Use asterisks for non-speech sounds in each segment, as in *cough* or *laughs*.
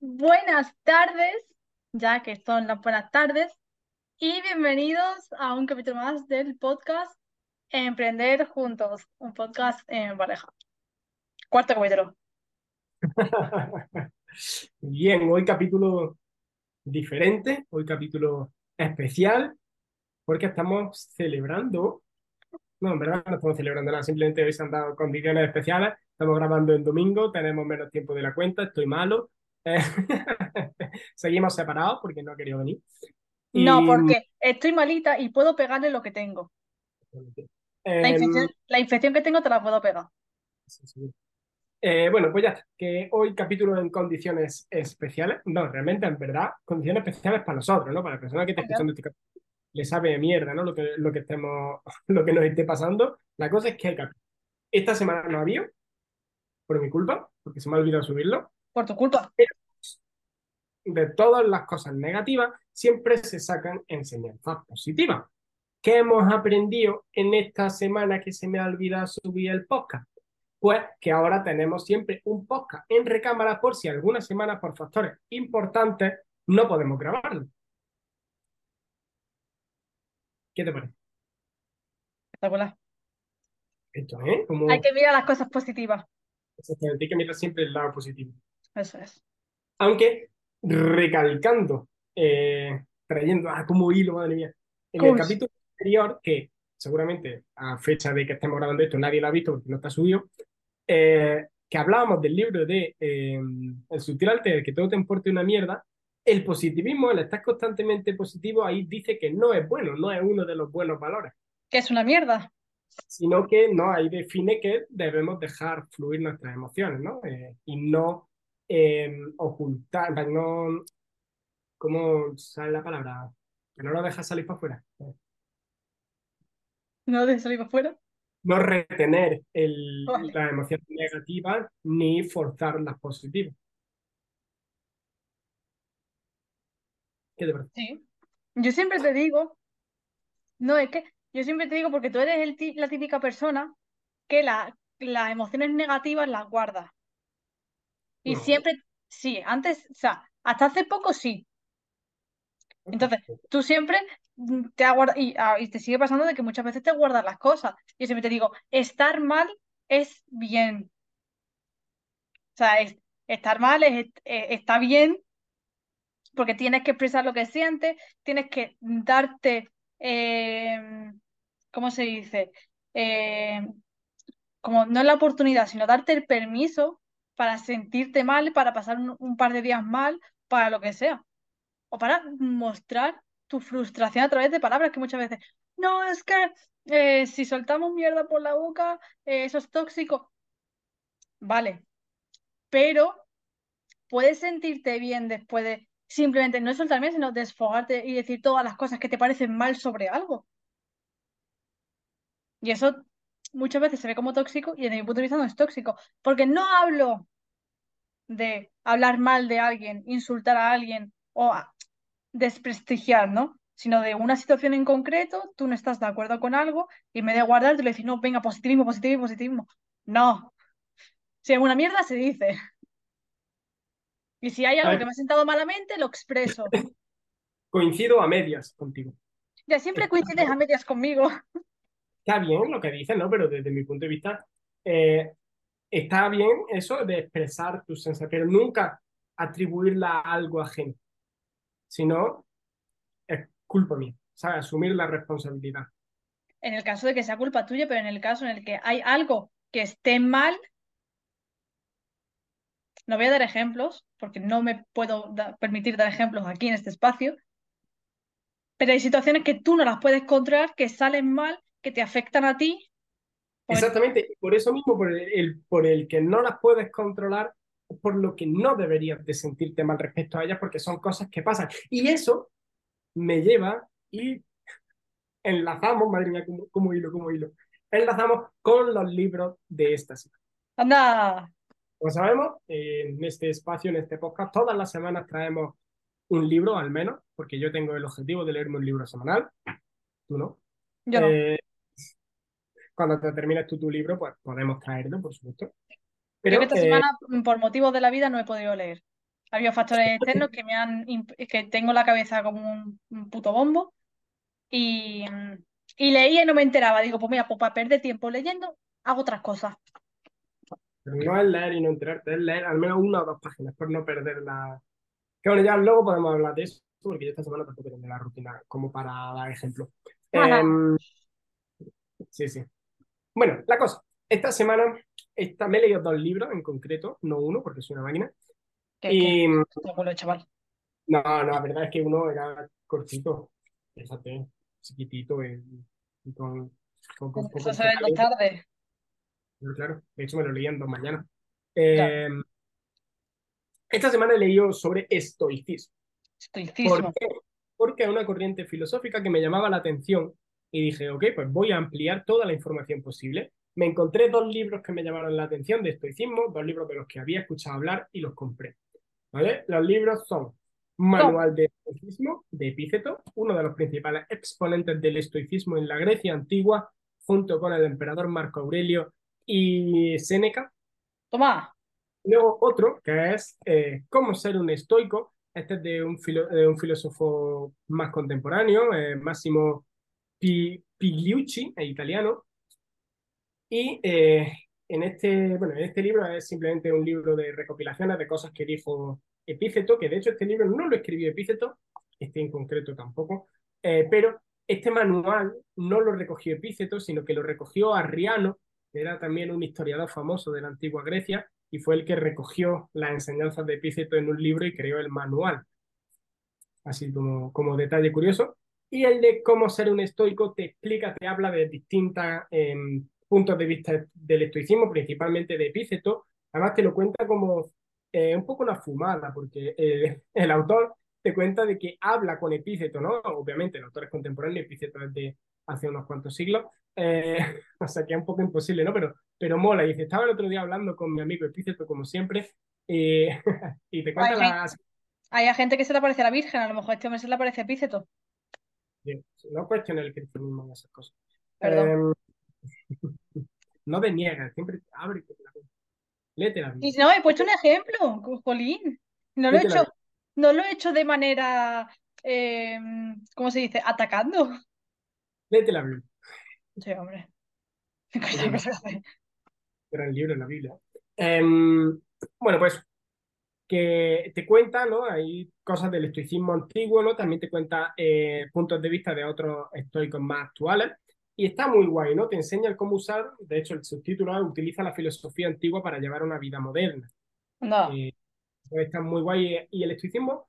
Buenas tardes, ya que son las buenas tardes, y bienvenidos a un capítulo más del podcast Emprender Juntos, un podcast en pareja. Cuarto capítulo. *laughs* Bien, hoy capítulo diferente, hoy capítulo especial, porque estamos celebrando, no, en verdad no estamos celebrando nada, simplemente hoy se han dado condiciones especiales, estamos grabando en domingo, tenemos menos tiempo de la cuenta, estoy malo, eh, *laughs* seguimos separados porque no ha querido venir. No, porque estoy malita y puedo pegarle lo que tengo. La em, infección, la infección que tengo te la puedo pegar. sí, sí. Eh, bueno, pues ya que hoy capítulo en condiciones especiales, no, realmente en verdad, condiciones especiales para nosotros, ¿no? Para la persona que Claro. escuchando este capítulo, le sabe mierda, ¿no? Lo que, lo que estemos, *laughs* lo que nos esté pasando. La cosa es que hay capítulo. Esta semana no había, por mi culpa, porque se me ha olvidado subirlo. Por tu culpa. De todas las cosas negativas, siempre se sacan enseñanzas positivas. ¿Qué hemos aprendido en esta semana que se me ha olvidado subir el podcast? Pues que ahora tenemos siempre un podcast en recámara por si alguna semana por factores importantes no podemos grabarlo. ¿Qué te parece? Espectacular. Esto, ¿eh? Como Hay que mirar las cosas positivas. Exactamente, hay que mirar siempre el lado positivo. Eso es. Aunque recalcando, eh, trayendo, ah, como hilo, madre mía, en el capítulo anterior, que seguramente a fecha de que estemos grabando esto nadie lo ha visto porque no está subido, eh, que hablábamos del libro de eh, El sutil arte de que todo te importe una mierda, el positivismo, el estar constantemente positivo, ahí dice que no es bueno, no es uno de los buenos valores, Que es una mierda. Sino que no, ahí define que debemos dejar fluir nuestras emociones, ¿no? Eh, y no eh, ocultar, no, ¿cómo sale la palabra? Que no lo dejas salir para afuera. No de salir para afuera. No retener el, Vale. las emociones negativas ni forzar las positivas. ¿Qué te parece? Sí. Yo siempre te digo, no, es que yo siempre te digo porque tú eres el la típica persona que la, las emociones negativas las guarda. Y No. siempre, sí, antes, o sea, hasta hace poco sí. Entonces, tú siempre mm, te ha guarda- y, ah, y te sigue pasando de que muchas veces te guardas las cosas. Yo siempre te digo, estar mal es bien. O sea, es- estar mal es, eh, está bien porque tienes que expresar lo que sientes, tienes que darte, eh, ¿cómo se dice? Eh, como no la oportunidad, sino darte el permiso para sentirte mal, para pasar un, un par de días mal, para lo que sea. O para mostrar tu frustración a través de palabras que muchas veces, no, es que eh, si soltamos mierda por la boca, eh, eso es tóxico. Vale, pero puedes sentirte bien después de simplemente no soltar mierda, sino desfogarte y decir todas las cosas que te parecen mal sobre algo. Y eso muchas veces se ve como tóxico y desde mi punto de vista no es tóxico, porque no hablo de hablar mal de alguien, insultar a alguien o desprestigiar, ¿no? Sino de una situación en concreto, tú no estás de acuerdo con algo y en vez de guardarte le decís, no, venga, positivismo, positivismo, positivismo. No. Si es una mierda, se dice. Y si hay algo que me ha sentado malamente, lo expreso. *laughs* coincido a medias contigo. Ya siempre coincides a medias conmigo. *laughs* Está bien lo que dices, ¿no? Pero desde mi punto de vista, eh, está bien eso de expresar tus sensaciones, pero nunca atribuirla a algo ajeno, sino es culpa mía, ¿sabes? Asumir la responsabilidad. En el caso de que sea culpa tuya, pero en el caso en el que hay algo que esté mal, no voy a dar ejemplos, porque no me puedo da- permitir dar ejemplos aquí en este espacio, pero hay situaciones que tú no las puedes controlar, que salen mal, que te afectan a ti. Pues Exactamente, por eso mismo, por el, el- por el que no las puedes controlar, por lo que no deberías de sentirte mal respecto a ellas, porque son cosas que pasan. Y eso me lleva y enlazamos, madre mía, como, como hilo, como hilo, enlazamos con los libros de esta semana. anda, Como sabemos, eh, en este espacio, en este podcast, todas las semanas traemos un libro al menos, porque yo tengo el objetivo de leerme un libro semanal, tú no. yo no. Eh, cuando te termines tú tu libro, pues podemos traerlo, por supuesto. Que Pero esta eh, semana, mm, por motivos de la vida, no he podido leer. Había factores externos que me han... que tengo la cabeza como un, un puto bombo y, mm, y leía y no me enteraba. Digo, pues mira, pues para perder tiempo leyendo, hago otras cosas. Pero no es leer y no enterarte, es leer al menos una o dos páginas por no perder la... Que bueno, ya luego podemos hablar de eso, porque yo esta semana tampoco tengo la rutina como para dar ejemplo. Em, sí, sí. Bueno, la cosa, esta semana esta, me he leído dos libros en concreto, no uno, porque soy una máquina. Que, Y te acuerdo, chaval. no, no, la verdad es que uno era cortito, fíjate, chiquitito y, y con, con, con poco Eso se ve en dos tardes. Pero claro, de hecho me lo leí en dos mañanas. Claro. Eh, esta semana he leído sobre estoicismo. ¿Por Estoicismo. qué? Porque es una corriente filosófica que me llamaba la atención y dije, ok, pues voy a ampliar toda la información posible. Me encontré dos libros que me llamaron la atención de estoicismo, dos libros de los que había escuchado hablar y los compré. ¿Vale? Los libros son Manual de Estoicismo de Epíceto, uno de los principales exponentes del estoicismo en la Grecia antigua, junto con el emperador Marco Aurelio y Séneca. Toma. Luego otro, que es eh, Cómo ser un estoico. Este es de un, filo- de un filósofo más contemporáneo, eh, Massimo Pi- Pigliucci, italiano. Y eh, en, este, bueno, en este libro es simplemente un libro de recopilaciones de cosas que dijo Epíceto, que de hecho este libro no lo escribió Epíceto, este en concreto tampoco, eh, pero este manual no lo recogió Epíceto, sino que lo recogió Arriano, era también un historiador famoso de la antigua Grecia, y fue el que recogió las enseñanzas de Epíceto en un libro y creó el manual. Así como, como detalle curioso. Y el de cómo ser un estoico te explica, te habla de distintos eh, puntos de vista del estoicismo, principalmente de Epíceto. Además te lo cuenta como eh, un poco una fumada, porque eh, *laughs* el autor te cuenta de que habla con Epíceto, ¿no? Obviamente el autor es contemporáneo, Epíceto es de hace unos cuantos siglos, eh, *laughs* o sea que es un poco imposible, ¿no? Pero, pero mola. Y dice, estaba el otro día hablando con mi amigo Epíceto, como siempre, y, *laughs* y te cuenta Ay, las... Hay gente que se le parece a la Virgen, a lo mejor este hombre se le parece a Epíceto. Bien, No cuestiona el cristianismo y esas cosas. Perdón. Eh, *laughs* no deniegas, siempre abre. Léete la Y Biblia. no, he puesto un ejemplo, Jolín. No lo he la hecho, no lo he hecho de manera, eh, ¿cómo se dice? Atacando. Léete la Biblia. Sí, hombre. *laughs* Gran libro la Biblia. Em, bueno, pues que te cuenta, ¿no? Hay cosas del estoicismo antiguo, ¿no? También te cuenta eh, puntos de vista de otros estoicos más actuales. Y está muy guay, ¿no? Te enseña el cómo usar, de hecho el subtítulo es utiliza la filosofía antigua para llevar una vida moderna. No. Eh, está muy guay. Y el estoicismo,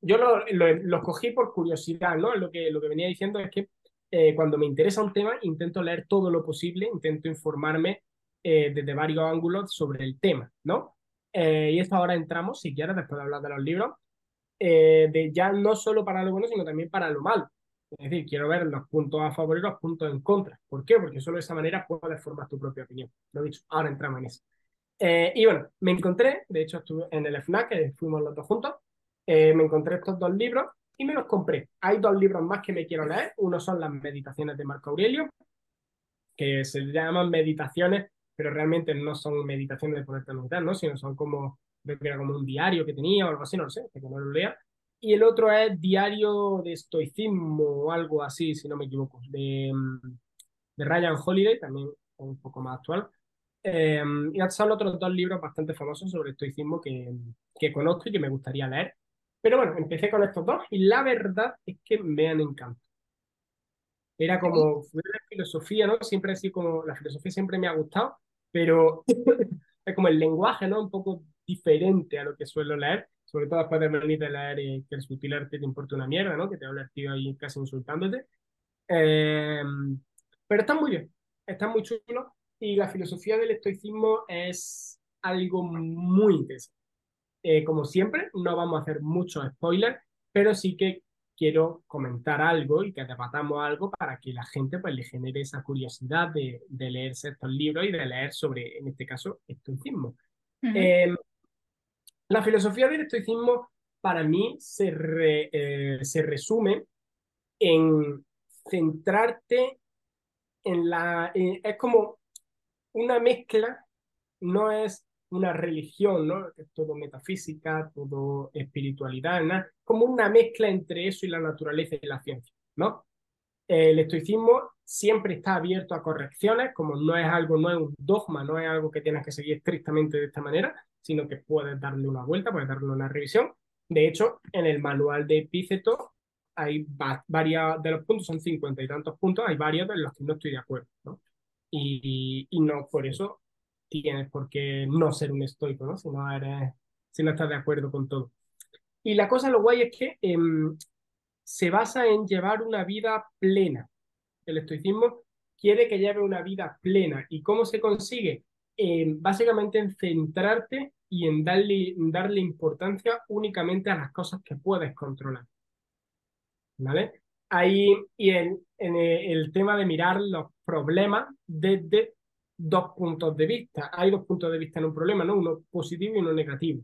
yo lo, lo, lo cogí por curiosidad, ¿no? Lo que, lo que venía diciendo es que eh, cuando me interesa un tema, intento leer todo lo posible, intento informarme eh, desde varios ángulos sobre el tema, ¿no? Eh, y esto ahora entramos, si quieres, después de hablar de los libros, eh, de ya no solo para lo bueno, sino también para lo malo. Es decir, quiero ver los puntos a favor y los puntos en contra. ¿Por qué? Porque solo de esa manera puedes formar tu propia opinión. Lo dicho, ahora entramos en eso. Eh, y bueno, me encontré, de hecho estuve en el FNAC, que fuimos los dos juntos, eh, me encontré estos dos libros y me los compré. Hay dos libros más que me quiero leer. Uno son las meditaciones de Marco Aurelio, que se llaman meditaciones, pero realmente no son meditaciones de ponerte a meditar, ¿no? Sino son como, creo que era como un diario que tenía o algo así, no lo sé, que no lo lea. Y el otro es Diario de Estoicismo o algo así, si no me equivoco, de, de Ryan Holiday, también un poco más actual. Eh, y son otros dos libros bastante famosos sobre estoicismo que, que conozco y que me gustaría leer. Pero bueno, empecé con estos dos y la verdad es que me han encantado. Era como, fue la filosofía, ¿no? Siempre así como, la filosofía siempre me ha gustado, pero *laughs* es como el lenguaje, ¿no? Un poco diferente a lo que suelo leer, sobre todo después de venir de leer eh, que el sutil arte te importa una mierda, ¿no? Que te habla el tío ahí casi insultándote. Eh, pero está muy bien, está muy chulo y la filosofía del estoicismo es algo muy interesante. Eh, como siempre, no vamos a hacer muchos spoilers, pero sí que quiero comentar algo y que debatamos algo para que la gente pues, le genere esa curiosidad de, de leerse estos libros y de leer sobre, en este caso, estoicismo. Eh, la filosofía del estoicismo para mí se, re- eh, se resume en centrarte en la... en- es como una mezcla, no es una religión, ¿no? Todo metafísica, todo espiritualidad, ¿no? como una mezcla entre eso y la naturaleza y la ciencia, ¿no? El estoicismo siempre está abierto a correcciones, como no es algo, no es un dogma, no es algo que tienes que seguir estrictamente de esta manera, sino que puedes darle una vuelta, puedes darle una revisión. De hecho, en el manual de Epíceto hay varios de los puntos, son cincuenta y tantos puntos, hay varios de los que no estoy de acuerdo, ¿no? Y no por eso tienes por qué no ser un estoico, ¿no? Si no, eres, si no estás de acuerdo con todo. Y la cosa, lo guay es que em, se basa en llevar una vida plena. El estoicismo quiere que lleve una vida plena. ¿Y cómo se consigue? Em, básicamente en centrarte y en darle, darle importancia únicamente a las cosas que puedes controlar. ¿Vale? Ahí, y en, en el tema de mirar los problemas desde dos puntos de vista. Hay dos puntos de vista en un problema, ¿no? Uno positivo y uno negativo.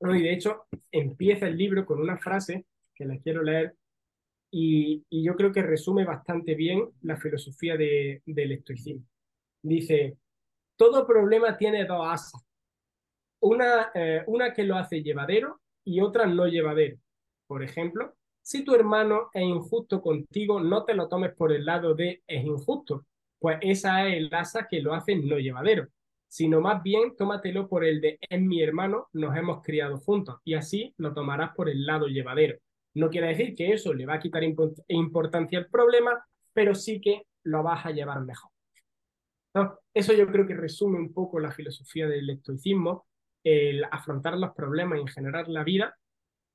Y de hecho, empieza el libro con una frase que la quiero leer y, yo creo que resume bastante bien la filosofía de, del estoicismo. Dice, todo problema tiene dos asas. Una, eh, una que lo hace llevadero y otra no llevadero. Por ejemplo, si tu hermano es injusto contigo, no te lo tomes por el lado de es injusto, pues esa es el asa que lo hace no llevadero, sino más bien tómatelo por el de es mi hermano, nos hemos criado juntos, y así lo tomarás por el lado llevadero. No quiere decir que eso le va a quitar importancia al problema, pero sí que lo vas a llevar mejor. Eso yo creo que resume un poco la filosofía del estoicismo, el afrontar los problemas y en generar la vida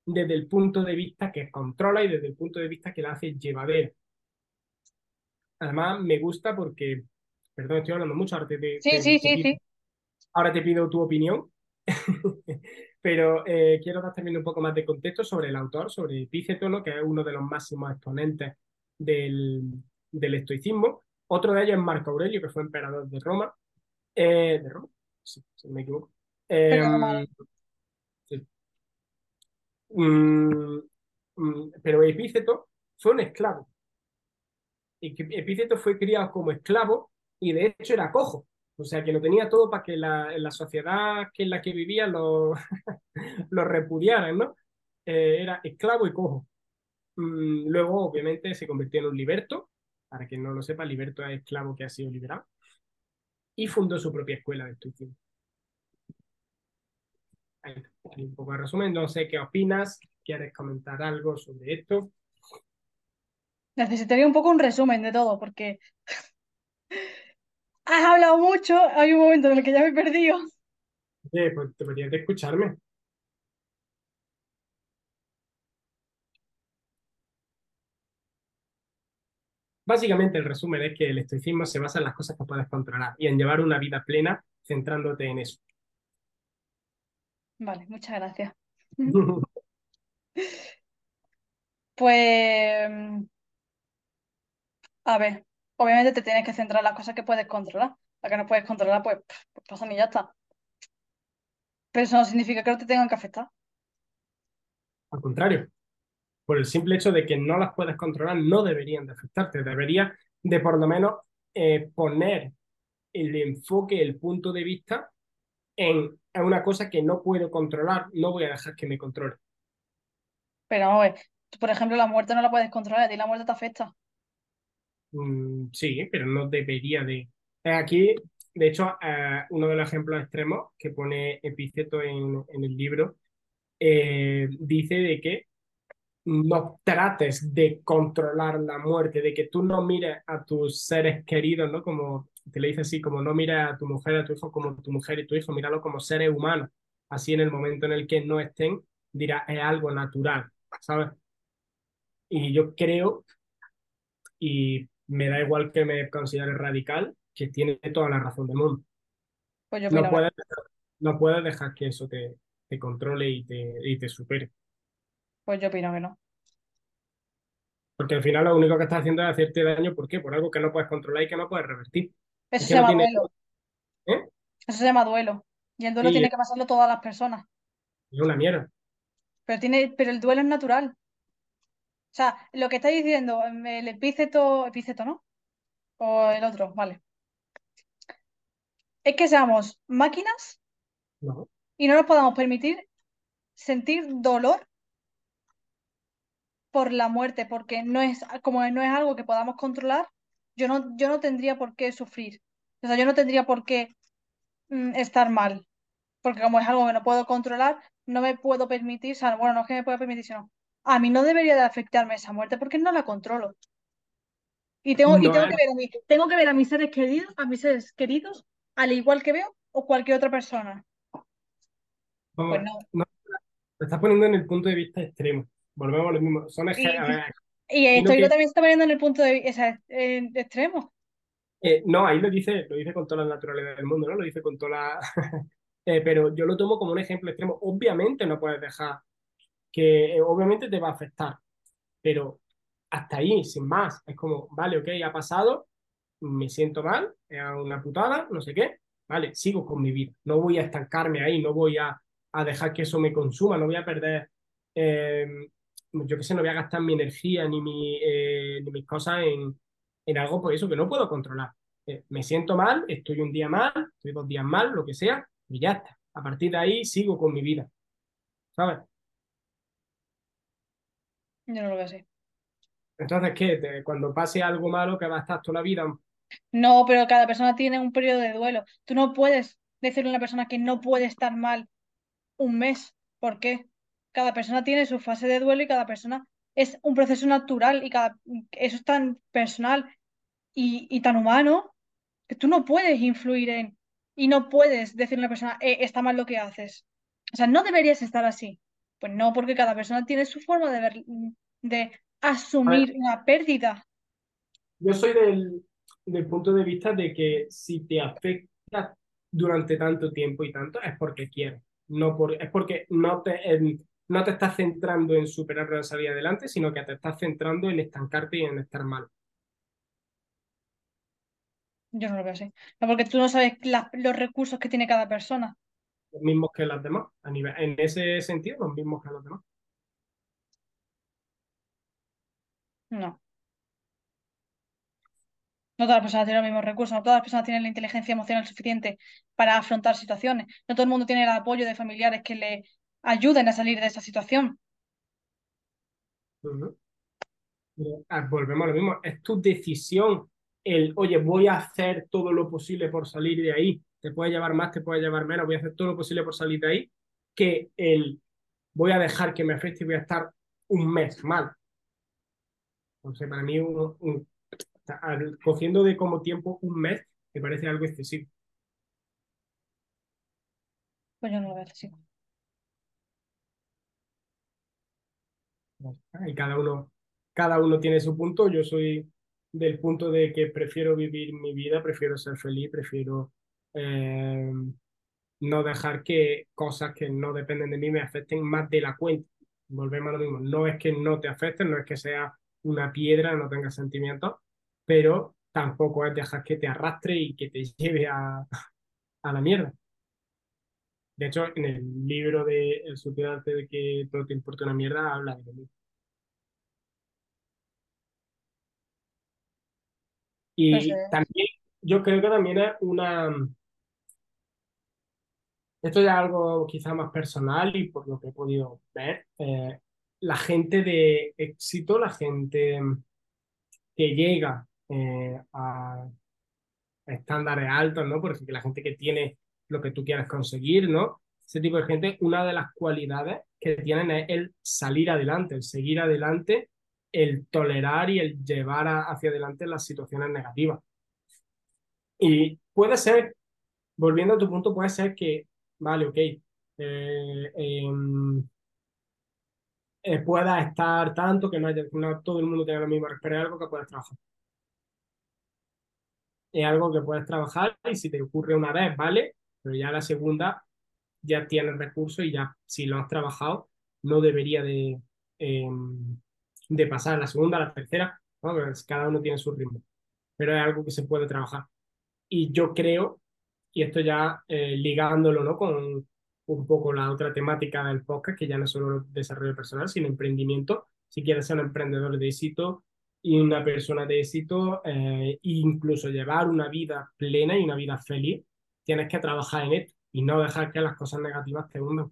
desde el punto de vista que controla y desde el punto de vista que la hace llevadera. Además, me gusta porque, perdón, estoy hablando mucho, ahora te, sí, sí, sí, sí. Ahora te pido tu opinión, *laughs* pero eh, quiero dar también un poco más de contexto sobre el autor, sobre Epíceto, que es uno de los máximos exponentes del, del estoicismo. Otro de ellos es Marco Aurelio, que fue emperador de Roma. Eh, ¿De Roma? Sí, si me equivoco. Em, sí. Mm, mm, pero Epíceto fue un esclavo Epíceto fue criado como esclavo y de hecho era cojo. O sea, que lo tenía todo para que la, la sociedad que en la que vivía lo, *laughs* lo repudiaran, ¿no? Eh, era esclavo y cojo. Mm, luego, obviamente, se convirtió en un liberto. Para quien no lo sepa, liberto es esclavo que ha sido liberado. Y fundó su propia escuela de estoicismo. Ahí, un poco de resumen. No sé qué opinas. ¿Quieres comentar algo sobre esto? Necesitaría un poco un resumen de todo, porque has hablado mucho, hay un momento en el que ya me he perdido. Oye, pues deberías de escucharme. Básicamente el resumen es que el estoicismo se basa en las cosas que puedes controlar y en llevar una vida plena centrándote en eso. Vale, muchas gracias. *laughs* Pues a ver, obviamente te tienes que centrar en las cosas que puedes controlar. La que no puedes controlar, pues, pues pasan y ya está. Pero eso no significa que no te tengan que afectar. Al contrario, por el simple hecho de que no las puedes controlar, no deberían de afectarte. Debería de por lo menos eh, poner el enfoque, el punto de vista en, una cosa que no puedo controlar, no voy a dejar que me controle. Pero, oye, por ejemplo, la muerte no la puedes controlar, a ti la muerte te afecta. Mm, sí, pero no debería de. Eh, aquí, de hecho, eh, uno de los ejemplos extremos que pone Epíceto en, en el libro eh, dice de que no trates de controlar la muerte, de que tú no mires a tus seres queridos, ¿no? Como te le dice así, como no mires a tu mujer, a tu hijo como tu mujer y tu hijo, míralo como seres humanos. Así en el momento en el que no estén, dirá, es algo natural, ¿sabes? Y yo creo, y me da igual que me considere radical, que tiene toda la razón del mundo. Pues no, puedes, no puedes dejar que eso te, te controle y te, y te supere. Pues yo opino que no. Porque al final lo único que estás haciendo es hacerte daño, ¿por qué? Por algo que no puedes controlar y que no puedes revertir. Eso se llama duelo. ¿Eh? Eso se llama duelo. Y el duelo tiene que pasarlo todas las personas. Es una mierda. Pero, tiene, pero el duelo es natural. O sea, lo que está diciendo, el epíceto, epíceto, ¿no? O el otro, vale. Es que seamos máquinas No. Y no nos podamos permitir sentir dolor por la muerte, porque no es, como no es algo que podamos controlar, yo no, yo no tendría por qué sufrir. O sea, yo no tendría por qué mm, estar mal. Porque como es algo que no puedo controlar, no me puedo permitir, o sea, bueno, no es que me pueda permitir, sino a mí no debería de afectarme esa muerte porque no la controlo. Y tengo, y tengo que ver a mí, tengo que ver a mis seres queridos, a mis seres queridos, al igual que veo o cualquier otra persona. vamos, Pues no. no, te estás poniendo en el punto de vista extremo. Volvemos a lo mismo. Son Y, y esto que- también está poniendo en el punto de vista extremo. eh, no, ahí lo dice, lo dice con toda la naturalidad del mundo, ¿no? Lo dice con toda la. *laughs* Eh, pero yo lo tomo como un ejemplo extremo. Obviamente no puedes dejar que, eh, obviamente te va a afectar, pero hasta ahí, sin más. Es como, vale, ok, ha pasado, me siento mal, es una putada, no sé qué, vale, sigo con mi vida. No voy a estancarme ahí, no voy a, a dejar que eso me consuma, no voy a perder, eh, yo qué sé, no voy a gastar mi energía ni, mi, eh, mis cosas en, en algo por eso que no puedo controlar. Eh, me siento mal, estoy un día mal, estoy dos días mal, lo que sea, y ya está. A partir de ahí sigo con mi vida, ¿sabes? Yo no lo veo así. Entonces, ¿qué? Te- cuando pase algo malo que va a estar toda la vida No, pero cada persona tiene un periodo de duelo. Tú no puedes decirle a una persona que no puede estar mal un mes. ¿Por qué? Cada persona tiene su fase de duelo y cada persona es un proceso natural y cada eso es tan personal y, y tan humano que tú no puedes influir en y no puedes decirle a una persona, "Eh, está mal lo que haces. O sea, no deberías estar así. Pues no, porque cada persona tiene su forma de ver, de asumir una pérdida. Yo soy del, del punto de vista de que si te afecta durante tanto tiempo y tanto, es porque quieres. No por, es porque no te, no te estás centrando en superarlo en salir adelante, sino que te estás centrando en estancarte y en estar mal. Yo no lo veo así. No, porque tú no sabes la- los recursos que tiene cada persona. Los mismos que las demás. A nivel, en ese sentido, los mismos que los demás. No. No todas las personas tienen los mismos recursos, no todas las personas tienen la inteligencia emocional suficiente para afrontar situaciones. No todo el mundo tiene el apoyo de familiares que le ayuden a salir de esa situación. Pero, ah, volvemos a lo mismo. Es tu decisión el, oye, voy a hacer todo lo posible por salir de ahí. Te puede llevar más, te puede llevar menos. Voy a hacer todo lo posible por salir de ahí. Que el, voy a dejar que me afecte y voy a estar un mes mal. Entonces, para mí, un- un- al- cogiendo de como tiempo un mes, me parece algo excesivo. Pues yo no lo veo así. Y cada uno, cada uno tiene su punto. Yo soy del punto de que prefiero vivir mi vida, prefiero ser feliz, prefiero eh, no dejar que cosas que no dependen de mí me afecten más de la cuenta. Volvemos a lo mismo. No es que no te afecten, no es que sea una piedra, no tengas sentimientos, pero tampoco es dejar que te arrastre y que te *laughs* lleve a, a la mierda. De hecho, en el libro de El sutil de que todo te importa una mierda, habla de lo mismo. Pues, Y eh, también, yo creo que también es una, esto ya es algo quizá más personal y por lo que he podido ver, eh, la gente de éxito, la gente que llega eh, a estándares altos, ¿no? Por ejemplo, la gente que tiene lo que tú quieres conseguir, ¿no? Ese tipo de gente, una de las cualidades que tienen es el salir adelante, el seguir adelante, el tolerar y el llevar hacia adelante las situaciones negativas. Y puede ser, volviendo a tu punto, puede ser que, vale, ok, eh, em, eh, estar tanto que no, haya, no todo el mundo tenga la misma pero es algo que puedes trabajar. Es algo que puedes trabajar y si te ocurre una vez, vale, pero ya la segunda ya tienes recursos y ya si lo has trabajado, no debería de, em, de pasar la segunda, la tercera, ¿no? Pues cada uno tiene su ritmo, pero es algo que se puede trabajar. Y yo creo, y esto ya eh, ligándolo ¿no? con un poco la otra temática del podcast, que ya no es solo desarrollo personal, sino emprendimiento. Si quieres ser un emprendedor de éxito y una persona de éxito, e incluso llevar una vida plena y una vida feliz, tienes que trabajar en esto. y no dejar que las cosas negativas te hundan.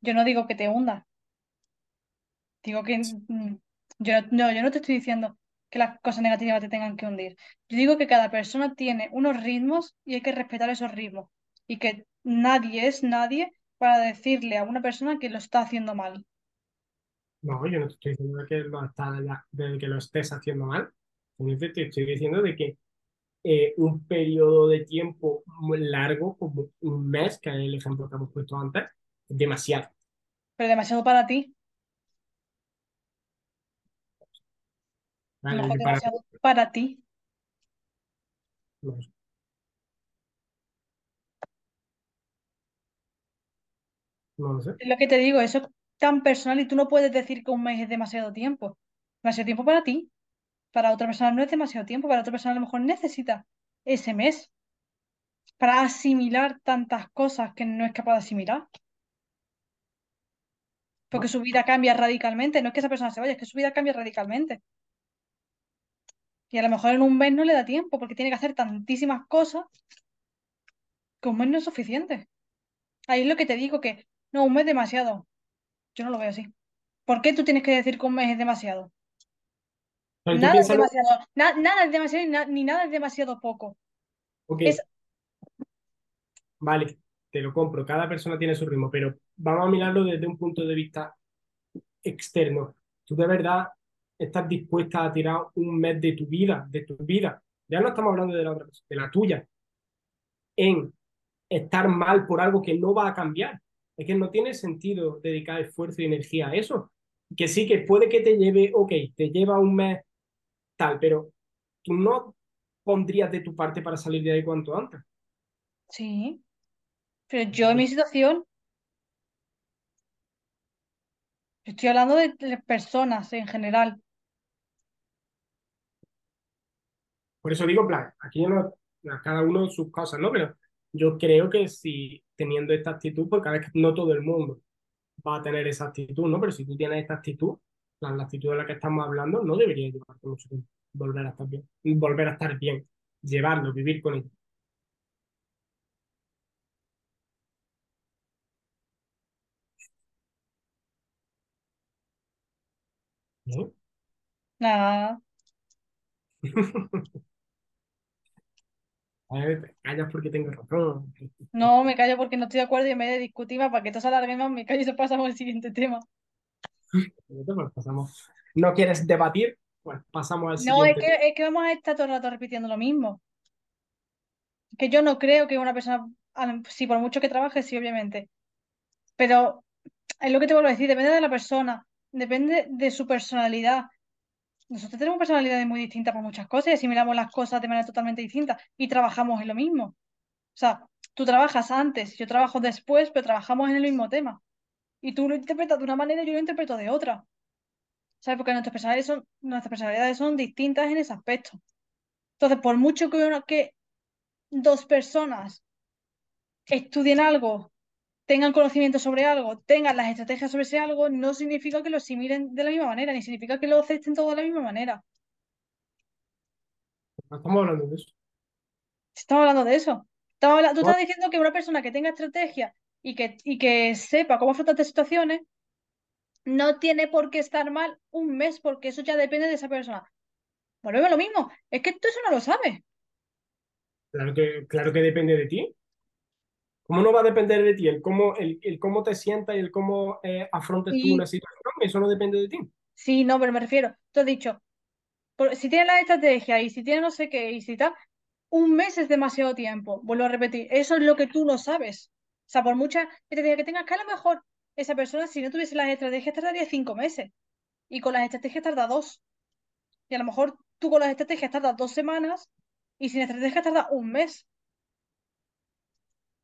Yo no digo que te hunda. Digo que mm, yo no, yo no te estoy diciendo que las cosas negativas te tengan que hundir. Yo digo que cada persona tiene unos ritmos y hay que respetar esos ritmos. Y que nadie es nadie para decirle a una persona que lo está haciendo mal. No, yo no te estoy diciendo que lo, está, de que lo estés haciendo mal. Te estoy diciendo de que eh, un periodo de tiempo muy largo, como un mes, que es el ejemplo que hemos puesto antes, es demasiado. Pero demasiado para ti. ¿Vale? Mejor para- para ti. No lo sé. Es lo que te digo, eso es tan personal y tú no puedes decir que un mes es demasiado tiempo. Demasiado tiempo para ti. Para otra persona no es demasiado tiempo, para otra persona a lo mejor necesita ese mes para asimilar tantas cosas que no es capaz de asimilar. Porque su vida cambia radicalmente. No es que esa persona se vaya, es que su vida cambia radicalmente. Y a lo mejor en un mes no le da tiempo porque tiene que hacer tantísimas cosas que un mes no es suficiente. Ahí es lo que te digo que no, un mes es demasiado. Yo no lo veo así. ¿Por qué tú tienes que decir que un mes es demasiado? Nada es demasiado, na- nada es demasiado na- ni nada es demasiado poco. Es- vale, te lo compro, cada persona tiene su ritmo, pero vamos a mirarlo desde un punto de vista externo. ¿Tú de verdad estás dispuesta a tirar un mes de tu vida, de tu vida? Ya no estamos hablando de la otra persona, de la tuya, en estar mal por algo que no va a cambiar. Es que no tiene sentido dedicar esfuerzo y energía a eso. Que sí, que puede que te lleve, ok, te lleva un mes tal, pero tú no pondrías de tu parte para salir de ahí cuanto antes. Sí. Pero yo en mi situación, estoy hablando de, personas en general. Por eso digo, plan, aquí no, a cada uno sus cosas, ¿no? Pero yo creo que si teniendo esta actitud, porque a veces no todo el mundo va a tener esa actitud, ¿no? Pero si tú tienes esta actitud, la, la actitud de la que estamos hablando, no debería llevarte mucho tiempo volver a estar bien, volver a estar bien, llevarlo, vivir con ello. ¿no? Nada. *laughs* A ver, te callas porque tengo razón. No, me callo porque no estoy de acuerdo y en vez de discutir para que esto se alargue más, me callo y se pasamos al siguiente tema. Pues pasamos. ¿No quieres debatir? Pues pasamos al No, es siguiente. que, es que vamos a estar todo el rato repitiendo lo mismo. Que yo no creo que una persona, sí, por mucho que trabaje, sí, obviamente. Pero es lo que te vuelvo a decir, depende de la persona, depende de su personalidad. Nosotros tenemos personalidades muy distintas para muchas cosas y asimilamos las cosas de manera totalmente distinta y trabajamos en lo mismo. O sea, tú trabajas antes, yo trabajo después, pero trabajamos en el mismo tema. Y tú lo interpretas de una manera y yo lo interpreto de otra. ¿Sabes? Porque nuestras personalidades son, nuestras personalidades son distintas en ese aspecto. Entonces, por mucho que, uno, que dos personas estudien algo, tengan conocimiento sobre algo, tengan las estrategias sobre ese algo, no significa que lo asimilen de la misma manera, ni significa que lo acepten todo de la misma manera. Estamos hablando de eso. Estamos hablando de eso. Estamos Tú estás diciendo que una persona que tenga estrategia y que, y que sepa cómo afrontar estas situaciones no tiene por qué estar mal un mes, porque eso ya depende de esa persona. Volvemos a lo mismo. Es que tú eso no lo sabes. Claro que, claro que depende de ti. ¿Cómo no va a depender de ti? El cómo, el, el cómo te sientas y el cómo eh, afrontes tú una situación, eso no depende de ti. Sí, no, pero me refiero. Tú has dicho, por- si tienes la estrategia y si tienes no sé qué y si tal, un mes es demasiado tiempo. Vuelvo a repetir, eso es lo que tú no sabes. O sea, por mucha estrategia que tengas, que a lo mejor esa persona, si no tuviese las estrategias, tardaría cinco meses. Y con las estrategias tarda dos. Y a lo mejor tú con las estrategias tardas dos semanas y sin estrategias tarda un mes.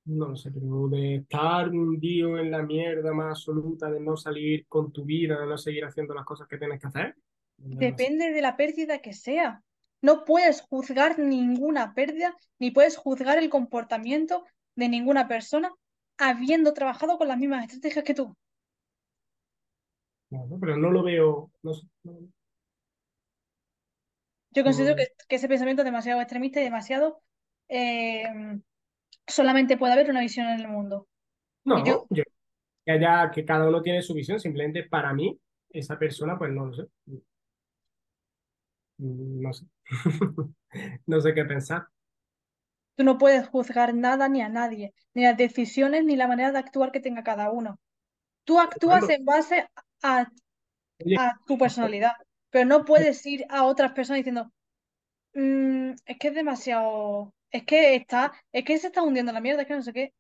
No lo sé, pero de estar hundido en la mierda más absoluta, de no salir con tu vida, de no seguir haciendo las cosas que tienes que hacer. no. Depende de la pérdida que sea. No puedes juzgar ninguna pérdida, ni puedes juzgar el comportamiento de ninguna persona habiendo trabajado con las mismas estrategias que tú. No, pero no lo veo. No, Yo considero que ese pensamiento es demasiado extremista y demasiado... eh, solamente puede haber una visión en el mundo. Yo, no, yo que haya, que cada uno tiene su visión, simplemente para mí, esa persona, pues no lo sé. No sé. *laughs* No sé qué pensar. tú no puedes juzgar nada ni a nadie, ni las decisiones ni la manera de actuar que tenga cada uno. Tú actúas en base a, a tu personalidad, pero no puedes ir a otras personas diciendo, "Mm, es que es demasiado, es que está, es que se está hundiendo la mierda, es que no sé qué.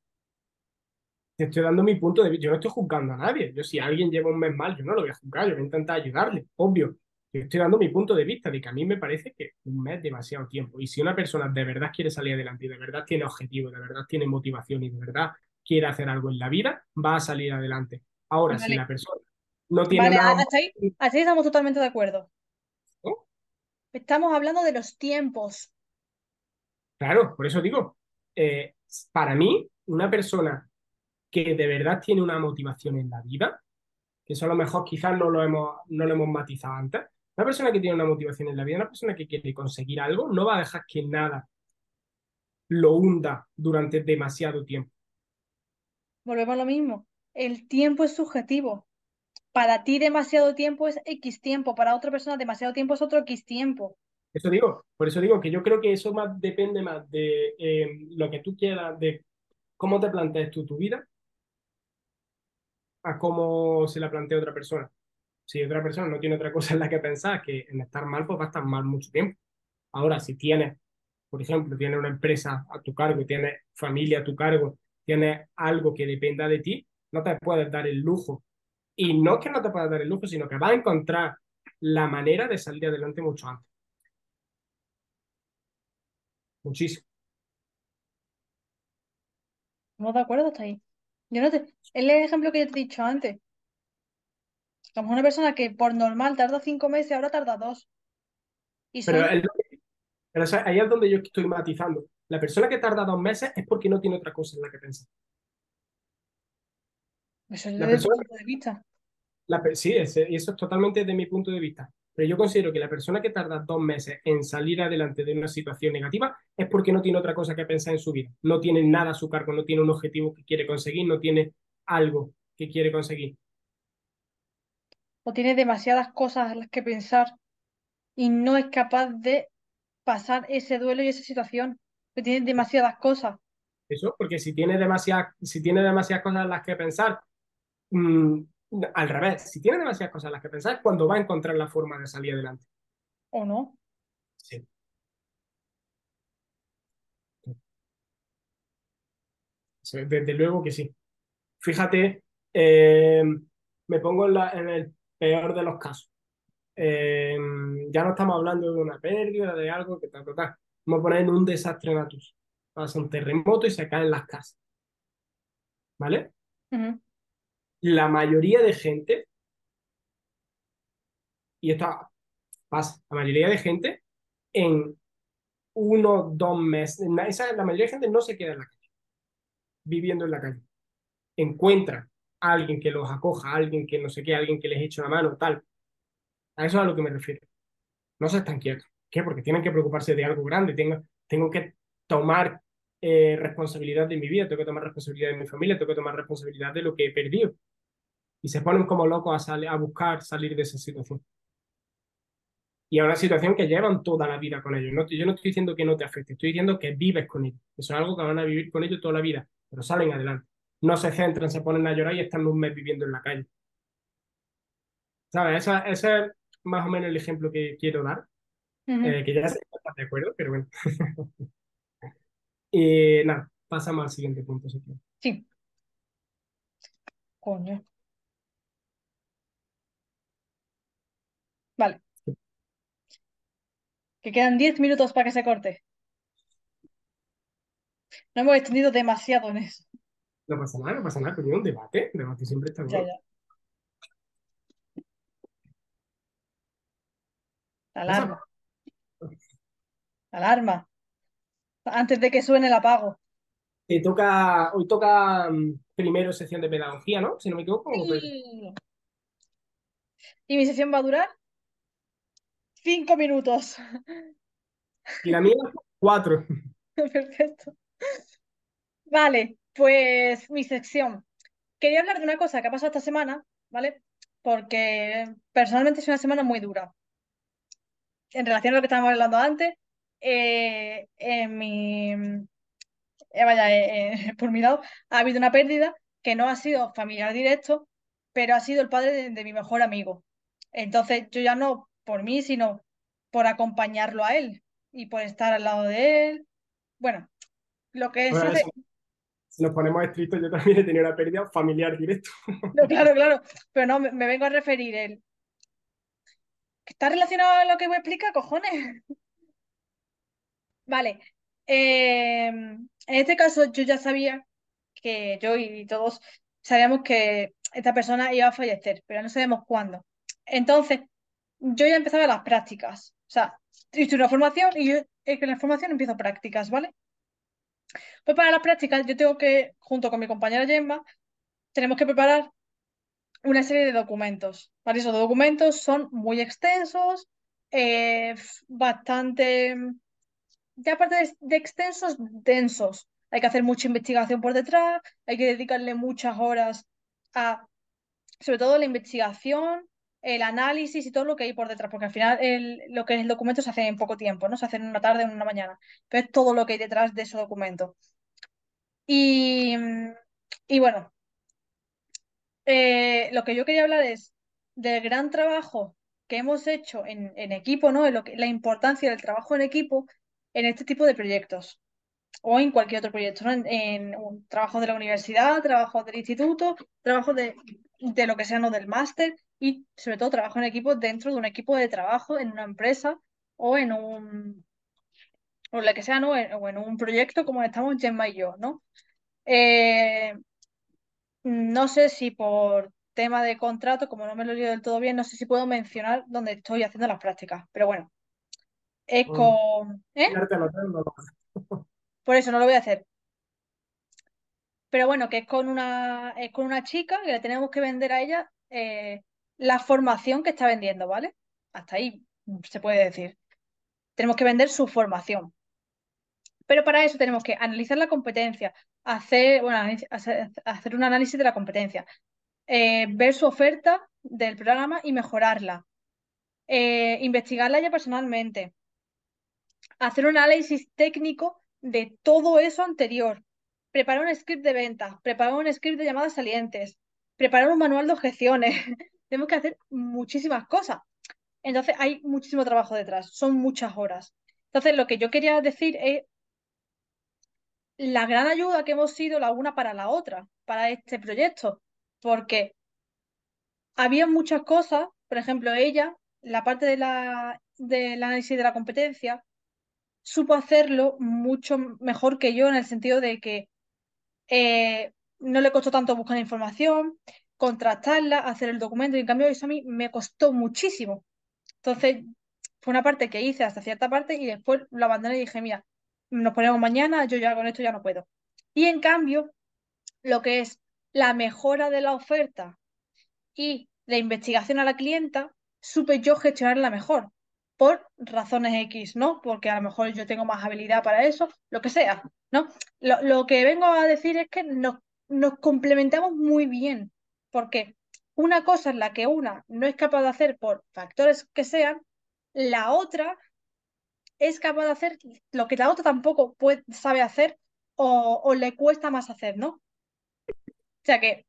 te estoy dando mi punto de vista. Yo no estoy juzgando a nadie. Yo, si alguien lleva un mes mal, yo no lo voy a juzgar, yo voy a intentar ayudarle, obvio. Yo estoy dando mi punto de vista de que a mí me parece que un mes es demasiado tiempo. Y si una persona de verdad quiere salir adelante y de verdad tiene objetivos, de verdad tiene motivación y de verdad quiere hacer algo en la vida, va a salir adelante. Ahora, si la persona no tiene vale, nada hasta ahí, hasta ahí estamos totalmente de acuerdo. Estamos hablando de los tiempos. Claro, por eso digo, eh, para mí, una persona que de verdad tiene una motivación en la vida, que eso a lo mejor quizás no lo hemos, no lo hemos matizado antes, una persona que tiene una motivación en la vida, una persona que quiere conseguir algo, no va a dejar que nada lo hunda durante demasiado tiempo. Volvemos a lo mismo. El tiempo es subjetivo. Para ti demasiado tiempo es X tiempo, para otra persona demasiado tiempo es otro X tiempo. Eso digo, por eso digo que yo creo que eso más depende más de eh, lo que tú quieras, de cómo te plantees tú tu vida, a cómo se la plantea otra persona. Si otra persona no tiene otra cosa en la que pensar que en estar mal, pues va a estar mal mucho tiempo. Ahora, si tienes, por ejemplo, tienes una empresa a tu cargo, tienes familia a tu cargo, tienes algo que dependa de ti, no te puedes dar el lujo. Y no que no te puedas dar el lujo, sino que vas a encontrar la manera de salir adelante mucho antes. Muchísimo. ¿No de acuerdo hasta ahí? Yo no te... El ejemplo que yo te he dicho antes. Somos una persona que por normal tarda cinco meses, ahora tarda dos. Y Pero, son... el- pero o sea, ahí es donde yo estoy matizando. La persona que tarda dos meses es porque no tiene otra cosa en la que pensar. Eso es desde persona punto de vista. La sí, ese- y eso es totalmente de mi punto de vista. Pero yo considero que la persona que tarda dos meses en salir adelante de una situación negativa es porque no tiene otra cosa que pensar en su vida. No tiene nada a su cargo, no tiene un objetivo que quiere conseguir, no tiene algo que quiere conseguir. O tiene demasiadas cosas en las que pensar y no es capaz de pasar ese duelo y esa situación. Que tiene demasiadas cosas. Eso, porque si tiene demasiadas, si tiene demasiadas cosas en las que pensar, mm, al revés, si tiene demasiadas cosas en las que pensar, cuando va a encontrar la forma de salir adelante. ¿O no? Sí. Desde luego que sí. Fíjate, eh, me pongo en, la- en el peor de los casos. Eh, ya no estamos hablando de una pérdida, de algo que tal, tal, tal. Vamos a poner en un desastre natural. Pasa un terremoto y se caen las casas. ¿Vale? La mayoría de gente, y esto pasa, la mayoría de gente en uno, dos meses, esa, la mayoría de gente no se queda en la calle, viviendo en la calle. Encuentra a alguien que los acoja, a alguien que no sé qué, a alguien que les eche una mano, tal. A eso es a lo que me refiero. No se están quietos. ¿Qué? Porque tienen que preocuparse de algo grande. Tengo, tengo que tomar eh, responsabilidad de mi vida, tengo que tomar responsabilidad de mi familia, tengo que tomar responsabilidad de lo que he perdido. Y se ponen como locos a, buscar salir de esa situación. Y a una situación que llevan toda la vida con ellos. No, yo no estoy diciendo que no te afecte, estoy diciendo que vives con ellos. Eso es algo que van a vivir con ellos toda la vida, pero salen adelante. No se centran, se ponen a llorar y están un mes viviendo en la calle. ¿Sabes? Esa- ese es más o menos el ejemplo que quiero dar. Ujú. Eh, que ya sé que estás de acuerdo, pero bueno. *laughs* Y nada, pasamos al siguiente punto, si. Sí. Coño. Vale. Que quedan 10 minutos para que se corte. No hemos extendido demasiado en eso. No pasa nada, no pasa nada, pero un debate, el debate siempre está bien. ya. Alarma. La alarma. Antes de que suene el apago. Te toca, hoy toca mm, primero sección de pedagogía, ¿no? Si no me equivoco. Sí. Y mi sesión va a durar cinco minutos. Y la mía, cuatro. *laughs* Perfecto. Vale, pues mi sección. Quería hablar de una cosa que ha pasado esta semana, ¿vale? Porque personalmente es una semana muy dura. En relación a lo que estábamos hablando antes, eh, en mi, eh, vaya, eh, *laughs* por mi lado, ha habido una pérdida que no ha sido familiar directo, pero ha sido el padre de, de mi mejor amigo. Entonces, yo ya no por mí, sino por acompañarlo a él y por estar al lado de él. Bueno, lo que se Bueno, eso, si nos ponemos estrictos, yo también he tenido una pérdida familiar directa. *laughs* No, claro, claro, pero no, me, me vengo a referir él. ¿Está relacionado a lo que voy a explicar, cojones? *laughs* Vale. eh, en este caso, yo ya sabía que yo y todos sabíamos que esta persona iba a fallecer, pero no sabemos cuándo. Entonces, yo ya empezaba las prácticas. O sea, hice una formación y yo con la formación empiezo prácticas, ¿vale? Pues para las prácticas yo tengo que, junto con mi compañera Gemma, tenemos que preparar una serie de documentos, ¿vale? Esos documentos son muy extensos, eh, bastante, ya aparte de, de extensos, densos. Hay que hacer mucha investigación por detrás, hay que dedicarle muchas horas a, sobre todo, la investigación, el análisis y todo lo que hay por detrás, porque al final el- lo que es el documento se hace en poco tiempo, ¿no? Se hace en una tarde en una mañana, pero es todo lo que hay detrás de ese documento. Y, y bueno. Eh, lo que yo quería hablar es del gran trabajo que hemos hecho en, en equipo, ¿no? Lo que, la importancia del trabajo en equipo en este tipo de proyectos o en cualquier otro proyecto, ¿no? En, en un trabajo de la universidad, trabajo del instituto, trabajo de, de lo que sea, ¿no? Del máster y sobre todo trabajo en equipo dentro de un equipo de trabajo en una empresa o en un, o lo que sea, ¿no? En- o en un proyecto como estamos Gemma y yo, ¿no? Eh, no sé si por tema de contrato, como no me lo he leído del todo bien, no sé si puedo mencionar dónde estoy haciendo las prácticas. Pero bueno, es Mm, con... ¿Eh? Por eso no lo voy a hacer. Pero bueno, que es con una, es con una chica que le tenemos que vender a ella eh, la formación que está vendiendo, ¿vale? Hasta ahí se puede decir. Tenemos que vender su formación. Pero para eso tenemos que analizar la competencia, hacer, bueno, hacer un análisis de la competencia, eh, ver su oferta del programa y mejorarla eh, investigarla ya personalmente, hacer un análisis técnico de todo eso anterior, preparar un script de ventas, preparar un script de llamadas salientes, preparar un manual de objeciones. Tenemos que hacer muchísimas cosas. Entonces hay muchísimo trabajo detrás, son muchas horas. Entonces lo que yo quería decir es la gran ayuda que hemos sido la una para la otra, para este proyecto, porque había muchas cosas, por ejemplo, ella, la parte de la, del análisis de la competencia, supo hacerlo mucho mejor que yo en el sentido de que eh, no le costó tanto buscar información, contrastarla, hacer el documento, y en cambio eso a mí me costó muchísimo. Entonces, fue una parte que hice hasta cierta parte y después lo abandoné y dije, mira, nos ponemos mañana, yo ya con esto ya no puedo. Y en cambio, lo que es la mejora de la oferta y la investigación a la clienta, supe yo gestionarla mejor, por razones X, ¿no? Porque a lo mejor yo tengo más habilidad para eso, lo que sea, ¿no? Lo, que vengo a decir es que nos complementamos muy bien, porque una cosa es la que una no es capaz de hacer por factores que sean, la otra es capaz de hacer lo que la otra tampoco sabe hacer o, o le cuesta más hacer, ¿no? O sea que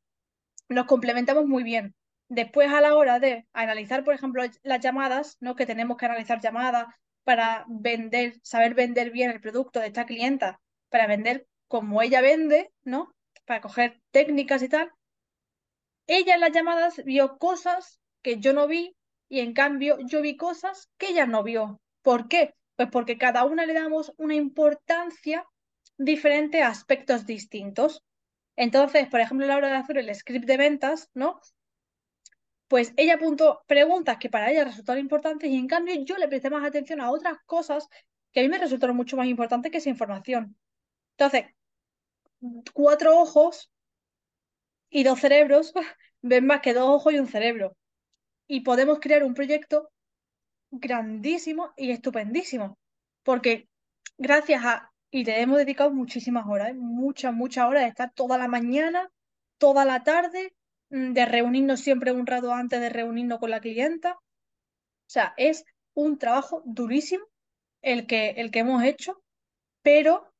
nos complementamos muy bien. Después, a la hora de analizar, por ejemplo, las llamadas, ¿no? Que tenemos que analizar llamadas para vender, saber vender bien el producto de esta clienta, para vender como ella vende, ¿no? Para coger técnicas y tal. Ella en las llamadas vio cosas que yo no vi y en cambio yo vi cosas que ella no vio. ¿Por qué? Pues porque cada una le damos una importancia diferente a aspectos distintos. Entonces, por ejemplo, la hora de hacer el script de ventas, ¿no? Pues ella apuntó preguntas que para ella resultaron importantes y en cambio yo le presté más atención a otras cosas que a mí me resultaron mucho más importantes que esa información. Entonces, cuatro ojos y dos cerebros *laughs* ven más que dos ojos y un cerebro. y podemos crear un proyecto grandísimo y estupendísimo. Porque gracias a, y le hemos dedicado muchísimas horas, ¿eh? muchas, muchas horas de estar toda la mañana, toda la tarde, mm, de reunirnos siempre un rato antes de reunirnos con la clienta. O sea, es un trabajo durísimo el que, el que hemos hecho, pero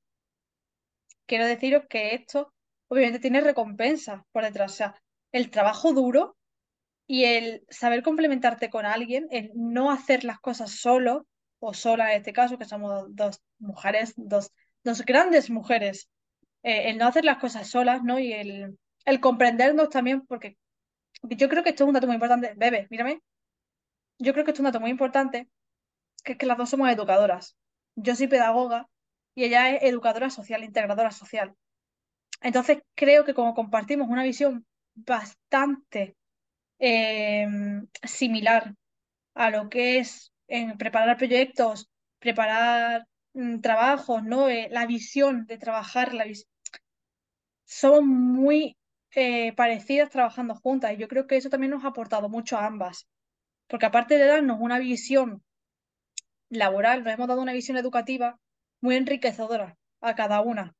quiero deciros que esto obviamente tiene recompensas por detrás. O sea, el trabajo duro y el saber complementarte con alguien, el no hacer las cosas solo o sola en este caso, que somos dos mujeres, dos, dos grandes mujeres, eh, el no hacer las cosas solas, ¿no? Y el, el comprendernos también, porque yo creo que esto es un dato muy importante. Bebe, mírame. Yo creo que esto es un dato muy importante, que es que las dos somos educadoras. Yo soy pedagoga y ella es educadora social, integradora social. Entonces creo que como compartimos una visión bastante em, similar a lo que es en preparar proyectos, preparar mm, trabajos, ¿no? Eh, la visión de trabajar, la somos muy eh, parecidas trabajando juntas y yo creo que eso también nos ha aportado mucho a ambas, porque aparte de darnos una visión laboral, nos hemos dado una visión educativa muy enriquecedora a cada una.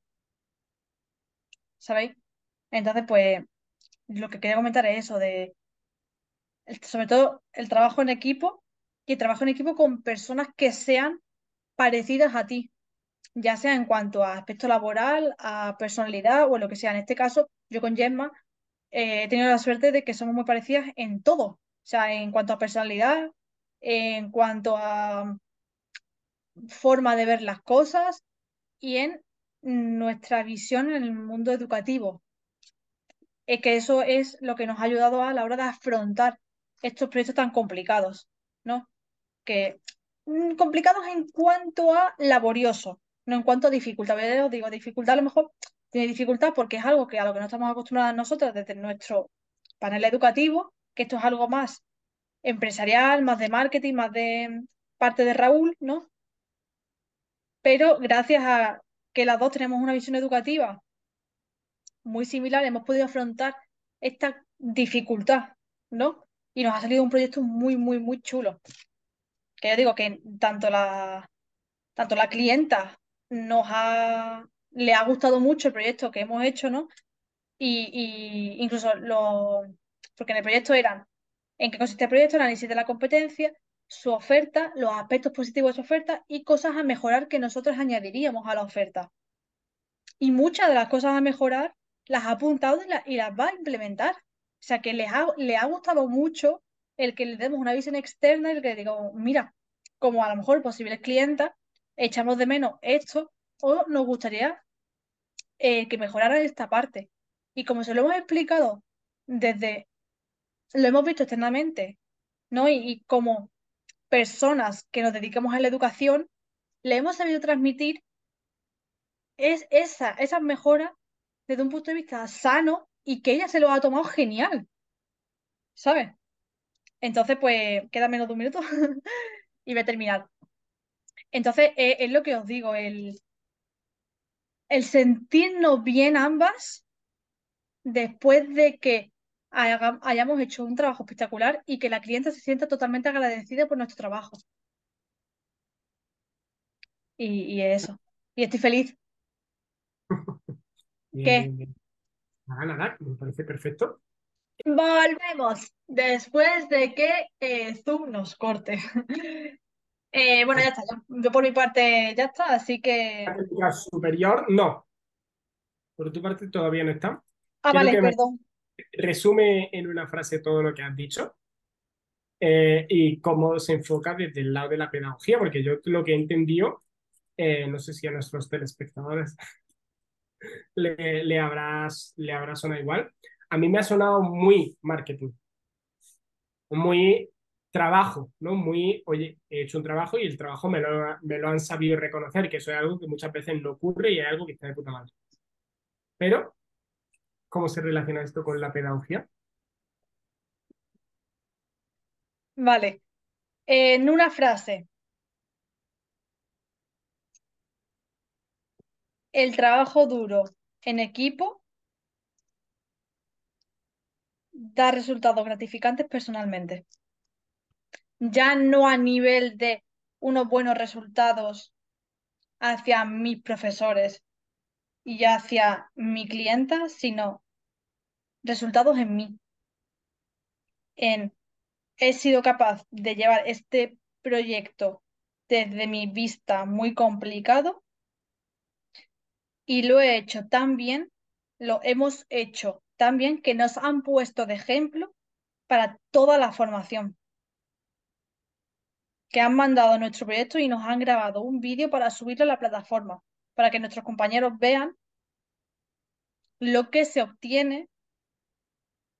¿Sabéis? Entonces, pues, lo que quería comentar es eso de, sobre todo, el trabajo en equipo y el trabajo en equipo con personas que sean parecidas a ti, ya sea en cuanto a aspecto laboral, a personalidad o lo que sea. En este caso, yo con Gemma eh, he tenido la suerte de que somos muy parecidas en todo, o sea, en cuanto a personalidad, en cuanto a forma de ver las cosas y en nuestra visión en el mundo educativo. Es que eso es lo que nos ha ayudado a la hora de afrontar estos proyectos tan complicados, ¿no? Que mm, complicados en cuanto a laborioso, no en cuanto a dificultad. Yo digo, dificultad a lo mejor tiene dificultad porque es algo que a lo que no estamos acostumbrados nosotros desde nuestro panel educativo, que esto es algo más empresarial, más de marketing, más de parte de Raúl, ¿no? Pero gracias a que las dos tenemos una visión educativa muy similar, hemos podido afrontar esta dificultad, ¿no? Y nos ha salido un proyecto muy, muy, muy chulo. Que yo digo que tanto la, tanto la clienta nos ha, le ha gustado mucho el proyecto que hemos hecho, ¿no? Y, y incluso lo, porque en el proyecto eran, ¿en qué consiste el proyecto? El análisis de la competencia, su oferta, los aspectos positivos de su oferta y cosas a mejorar que nosotros añadiríamos a la oferta. Y muchas de las cosas a mejorar las ha apuntado y, las va a implementar. O sea que les ha, le ha gustado mucho el que le demos una visión externa y el que le digo, mira, como a lo mejor posibles clientas, echamos de menos esto o nos gustaría eh, que mejorara esta parte. Y como se lo hemos explicado desde, lo hemos visto externamente, ¿no? Y, y como personas que nos dedicamos a la educación, le hemos sabido transmitir es esa, esas mejoras desde un punto de vista sano y que ella se lo ha tomado genial. ¿Sabes? Entonces, pues queda menos de un minuto *laughs* y voy a terminar. Entonces, eh, es, lo que os digo, el, el sentirnos bien ambas después de que hayamos hecho un trabajo espectacular y que la clienta se sienta totalmente agradecida por nuestro trabajo. Y, eso. Y estoy feliz. *laughs* ¿Qué? Nada, nada, me parece perfecto. Volvemos después de que eh, Zoom nos corte. *laughs* Eh, bueno, ya está. Yo, por mi parte ya está, así que. La superior, no. Por tu parte todavía no está. Ah, vale, perdón resume en una frase todo lo que has dicho eh, y cómo se enfoca desde el lado de la pedagogía, porque yo lo que he entendido, eh, no sé si a nuestros telespectadores *laughs* le, le, habrás, le habrá sonado igual, a mí me ha sonado muy marketing, muy trabajo, ¿no? Muy, oye, he hecho un trabajo y el trabajo me lo, me lo han sabido reconocer, que eso es algo que muchas veces no ocurre y es algo que está de puta madre. Pero ¿Cómo se relaciona esto con la pedagogía? Vale. En una frase. El trabajo duro en equipo da resultados gratificantes personalmente. ya no a nivel de unos buenos resultados hacia mis profesores y hacia mi clienta, sino resultados en mí. En he sido capaz de llevar este proyecto desde mi vista muy complicado y lo he hecho tan bien, lo hemos hecho tan bien que nos han puesto de ejemplo para toda la formación. Que han mandado nuestro proyecto y nos han grabado un vídeo para subirlo a la plataforma, para que nuestros compañeros vean lo que se obtiene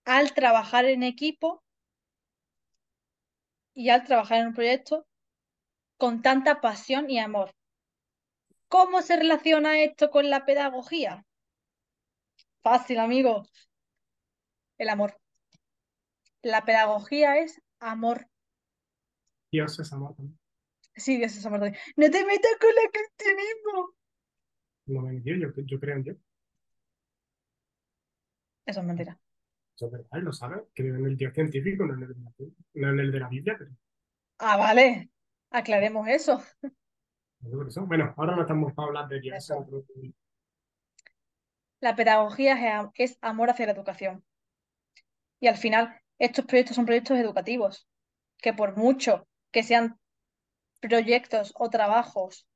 al trabajar en equipo y al trabajar en un proyecto con tanta pasión y amor. ¿Cómo se relaciona esto con la pedagogía? Fácil, amigo. El amor. La pedagogía es amor. Dios es amor también. Sí, Dios es amor también. No te metas con el cristianismo. No me entiendo, yo, yo creo en Dios. Eso es mentira. Eso es verdad, lo sabes. Creo en el Dios científico, no en el de la, no en el de la Biblia, pero Ah, vale. Aclaremos eso. Bueno, ahora no estamos para hablar de Dios. Eso. La pedagogía es amor hacia la educación. Y al final, estos proyectos son proyectos educativos, que por mucho que sean proyectos o trabajos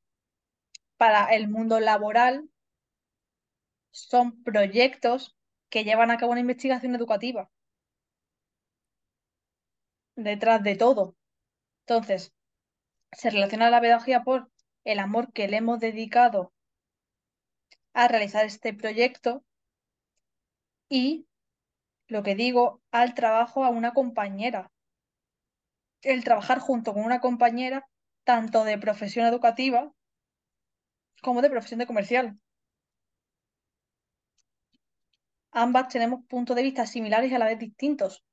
para el mundo laboral, son proyectos que llevan a cabo una investigación educativa detrás de todo. Entonces, se relaciona la pedagogía por el amor que le hemos dedicado a realizar este proyecto y lo que digo, al trabajo a una compañera. El trabajar junto con una compañera, tanto de profesión educativa como de profesión de comercial. Ambas tenemos puntos de vista similares y a la vez distintos.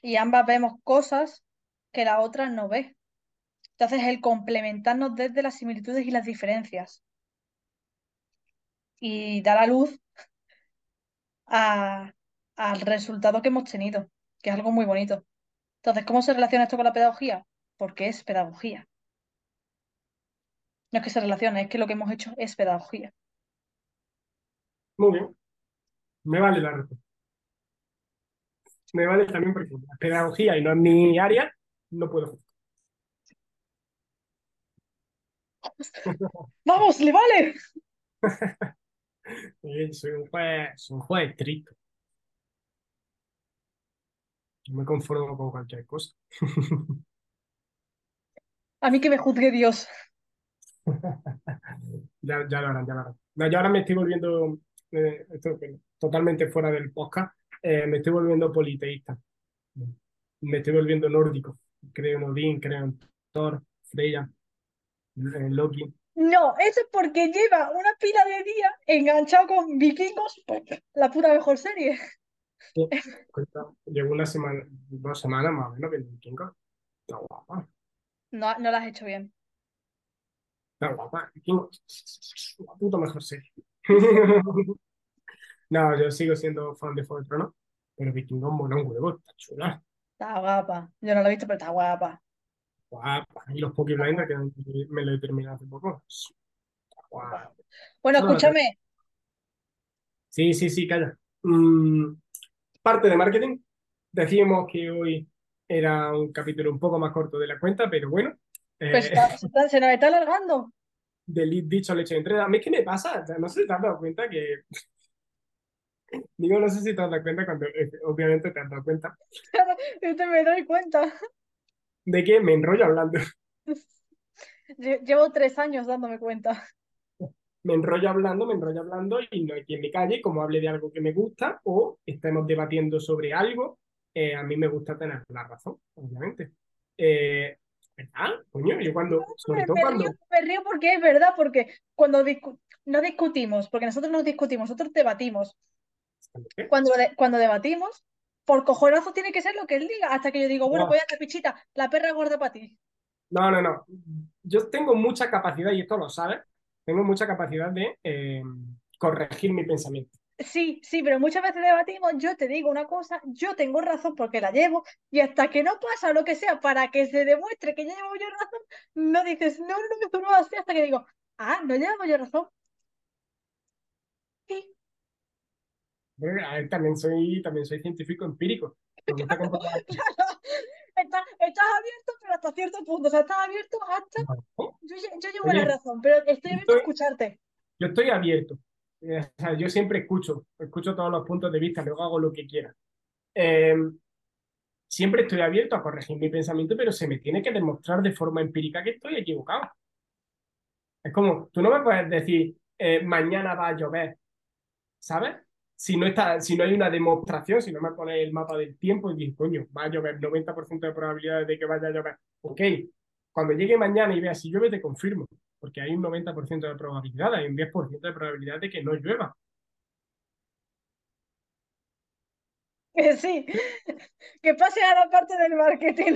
Y ambas vemos cosas que la otra no ve. Entonces, el complementarnos desde las similitudes y las diferencias. Y dar a luz al resultado que hemos tenido, que es algo muy bonito. Entonces, ¿cómo se relaciona esto con la pedagogía? Porque es pedagogía. No es que se relacione, es que lo que hemos hecho es pedagogía. Muy bien. Me vale la respuesta. Me vale también porque la pedagogía y no es mi área, no puedo. *laughs* ¡Vamos, le vale! *laughs* Soy un juez, soy un juez estricto. No me conformo con cualquier cosa. *laughs* A mí que me juzgue Dios. *laughs* Ya, ya lo harán, ya lo harán. No, yo ahora me estoy volviendo, eh, esto, totalmente fuera del podcast, eh, me estoy volviendo politeísta. Me estoy volviendo nórdico. Creo en Odín, creo en Thor, Freya, en Loki. No, eso es porque lleva una pila de días enganchado con vikingos, pues, la puta mejor serie. Llevo una semana, dos semanas más o menos viendo Vikingos. Está guapa, No, no lo has hecho bien. Está guapa. Vikingos, la puta mejor serie. *laughs* No, yo sigo siendo fan de Juego de Tronos, pero Vikingos mola un huevo, está chula. Está guapa. Yo no lo he visto, pero está guapa. Guapa. Y los Peaky Blinders, que me lo he terminado hace poco. Está guapa. Bueno, No, escúchame. Sí, sí, sí, calla. Mm, parte de marketing. Decíamos que hoy era un capítulo un poco más corto de la cuenta, pero bueno. Eh, Pues está- *laughs* se, nos está alargando. del dicho leche de entrega. A mí, ¿qué me pasa? O sea, no sé si te has dado cuenta que. *laughs* Digo, no sé si te has dado cuenta cuando. eh, obviamente te has dado cuenta *laughs* Este me doy cuenta. de que me enrollo hablando. Lle- Llevo tres años dándome cuenta. Me enrollo hablando, me enrollo hablando y no hay quien me calle, como hable de algo que me gusta o estemos debatiendo sobre algo. eh, a mí me gusta tener la razón, obviamente. Eh, ¿verdad? Coño, yo cuando. Sobre todo me cuando. río, me río porque es verdad, porque cuando discu- no discutimos, porque nosotros no discutimos, nosotros debatimos. ¿Qué? Cuando, de- cuando debatimos, por cojonazo tiene que ser lo que él diga, hasta que yo digo, bueno, No. pues ya está, pichita, la perra gorda para ti. No, no, no. Yo tengo mucha capacidad, y esto lo sabes, tengo mucha capacidad de eh, corregir mi pensamiento. Sí, sí, pero muchas veces debatimos, yo te digo una cosa, yo tengo razón porque la llevo, y hasta que no pasa lo que sea para que se demuestre que ya llevo yo razón, no dices, no, no, no, no, así hasta que digo, ah, no llevo yo razón. Sí, Bueno, a ver, también soy, también soy científico empírico. *laughs* Claro, estás, estás abierto, pero hasta cierto punto, o sea, estás abierto hasta, ¿no? yo, lle- yo llevo la razón, pero estoy abierto a escucharte. yo estoy abierto. Eh, yo siempre escucho, escucho todos los puntos de vista, luego hago lo que quiera. Eh, siempre estoy abierto a corregir mi pensamiento, pero se me tiene que demostrar de forma empírica que estoy equivocado. Es como, tú no me puedes decir, eh, mañana va a llover, ¿sabes? Si no, está, si no hay una demostración, si no me pones el mapa del tiempo y dices, coño, va a llover 90% de probabilidades de que vaya a llover. Ok, cuando llegue mañana y vea si llueve, te confirmo, porque hay un 90% de probabilidad, hay un 10% de probabilidad de que no llueva. Que *laughs* sí, que pase a la parte del marketing.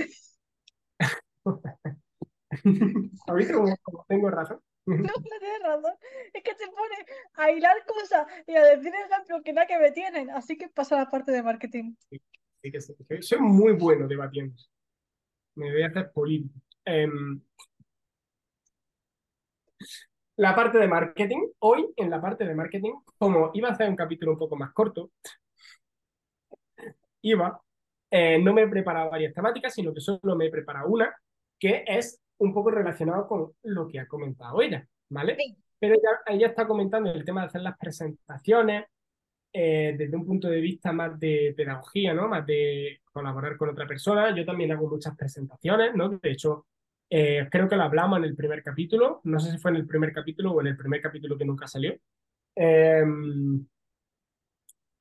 *laughs* ¿Sabéis cómo, cómo tengo razón? *laughs* No, no tienes razón. Es que se pone a hilar cosas y a decir ejemplos que nada que me tienen. Así que pasa a la parte de marketing. Sí sí, soy muy bueno debatiendo. Me voy a hacer político. Em, la parte de marketing, hoy en la parte de marketing, como iba a hacer un capítulo un poco más corto, iba, eh, no me he preparado varias temáticas, sino que solo me he preparado una, que es un poco relacionado con lo que ha comentado ella, ¿vale? Sí. Pero ella, ella está comentando el tema de hacer las presentaciones eh, desde un punto de vista más de pedagogía, ¿no? Más de colaborar con otra persona. Yo también hago muchas presentaciones, ¿no? De hecho, eh, creo que lo hablamos en el primer capítulo, no sé si fue en el primer capítulo o en el primer capítulo que nunca salió. Eh,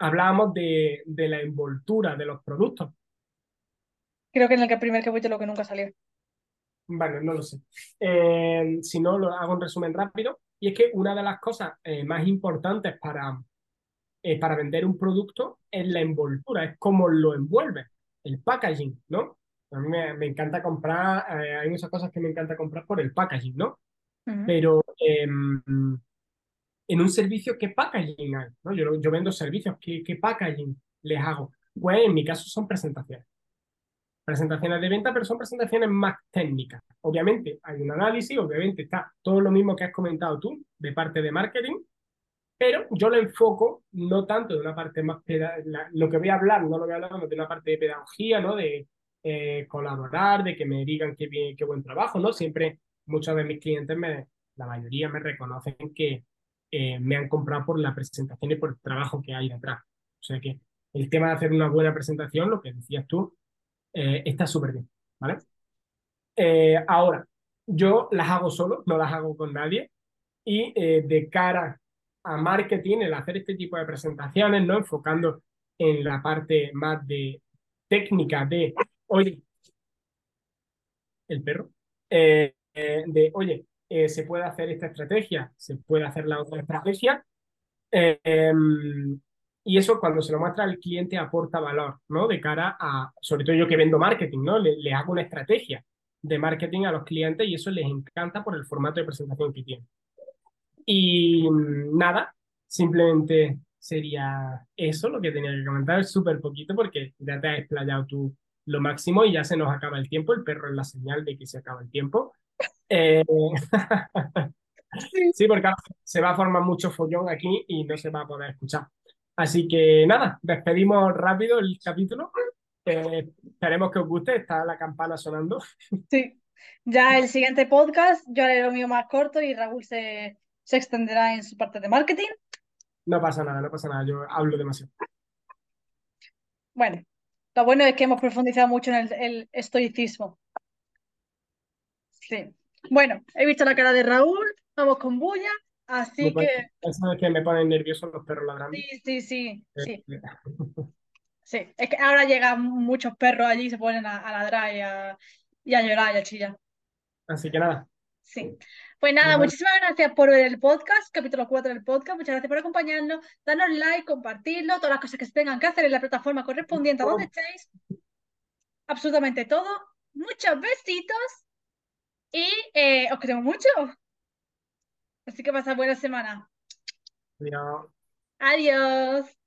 hablábamos de, de la envoltura de los productos. Creo que en el primer capítulo que nunca salió. Bueno, no lo sé. Eh, si no, lo hago un resumen rápido. Y es que una de las cosas eh, más importantes para, eh, para vender un producto es la envoltura, es cómo lo envuelve, el packaging, ¿no? A mí me, me encanta comprar, eh, hay muchas cosas que me encanta comprar por el packaging, ¿no? Pero em, en un servicio, ¿qué packaging hay? ¿no? Yo, yo vendo servicios, ¿qué, qué packaging les hago? Pues en mi caso son presentaciones. Presentaciones de venta, pero son presentaciones más técnicas. Obviamente hay un análisis, obviamente está todo lo mismo que has comentado tú de parte de marketing, pero yo lo enfoco no tanto de una parte más, la- lo que voy a hablar, no lo voy a hablar de una parte de pedagogía, ¿no? De eh, colaborar, de que me digan qué bien, qué buen trabajo, ¿no? Siempre muchos de mis clientes, me, la mayoría me reconocen que eh, me han comprado por la presentación y por el trabajo que hay detrás. O sea que el tema de hacer una buena presentación, lo que decías tú, eh, está súper bien, ¿vale? Eh, ahora, yo las hago solo, no las hago con nadie, y de cara a marketing, el hacer este tipo de presentaciones, ¿no? Enfocando en la parte más de técnica de, oye, el perro, eh, eh, de, oye, eh, se puede hacer esta estrategia, se puede hacer la otra estrategia, em, y eso cuando se lo muestra al cliente aporta valor, ¿no? De cara a, sobre todo yo que vendo marketing, ¿no? Le, hago una estrategia de marketing a los clientes y eso les encanta por el formato de presentación que tiene. Y mm, nada, simplemente sería eso lo que tenía que comentar, súper poquito porque ya te has explayado tú lo máximo y ya se nos acaba el tiempo, el perro es la señal de que se acaba el tiempo. *laughs* Eh, Sí, porque se va a formar mucho follón aquí y no se va a poder escuchar. Así que nada, despedimos rápido el capítulo. Eh, esperemos que os guste, está la campana sonando. Sí. Ya el siguiente podcast, yo haré lo mío más corto y Raúl se, se extenderá en su parte de marketing. No pasa nada, no pasa nada, yo hablo demasiado. Bueno, lo bueno es que hemos profundizado mucho en el, el estoicismo. Sí. Bueno, he visto la cara de Raúl, vamos con bulla, así Me pone- que Eso es que me ponen nervioso los perros ladrando. sí, sí, sí, sí, Eh, *laughs* sí. Es que ahora llegan muchos perros allí y se ponen a, a ladrar y a, y a llorar y a chillar. Así que nada, Sí. Pues nada, muchísimas gracias por ver el podcast, capítulo 4 del podcast. Muchas gracias por acompañarnos. Danos like, compartirlo, todas las cosas que se tengan que hacer en la plataforma correspondiente a donde estéis. Absolutamente todo. Muchos besitos y eh, os queremos mucho. Así que pasad buena semana. adiós. Adiós.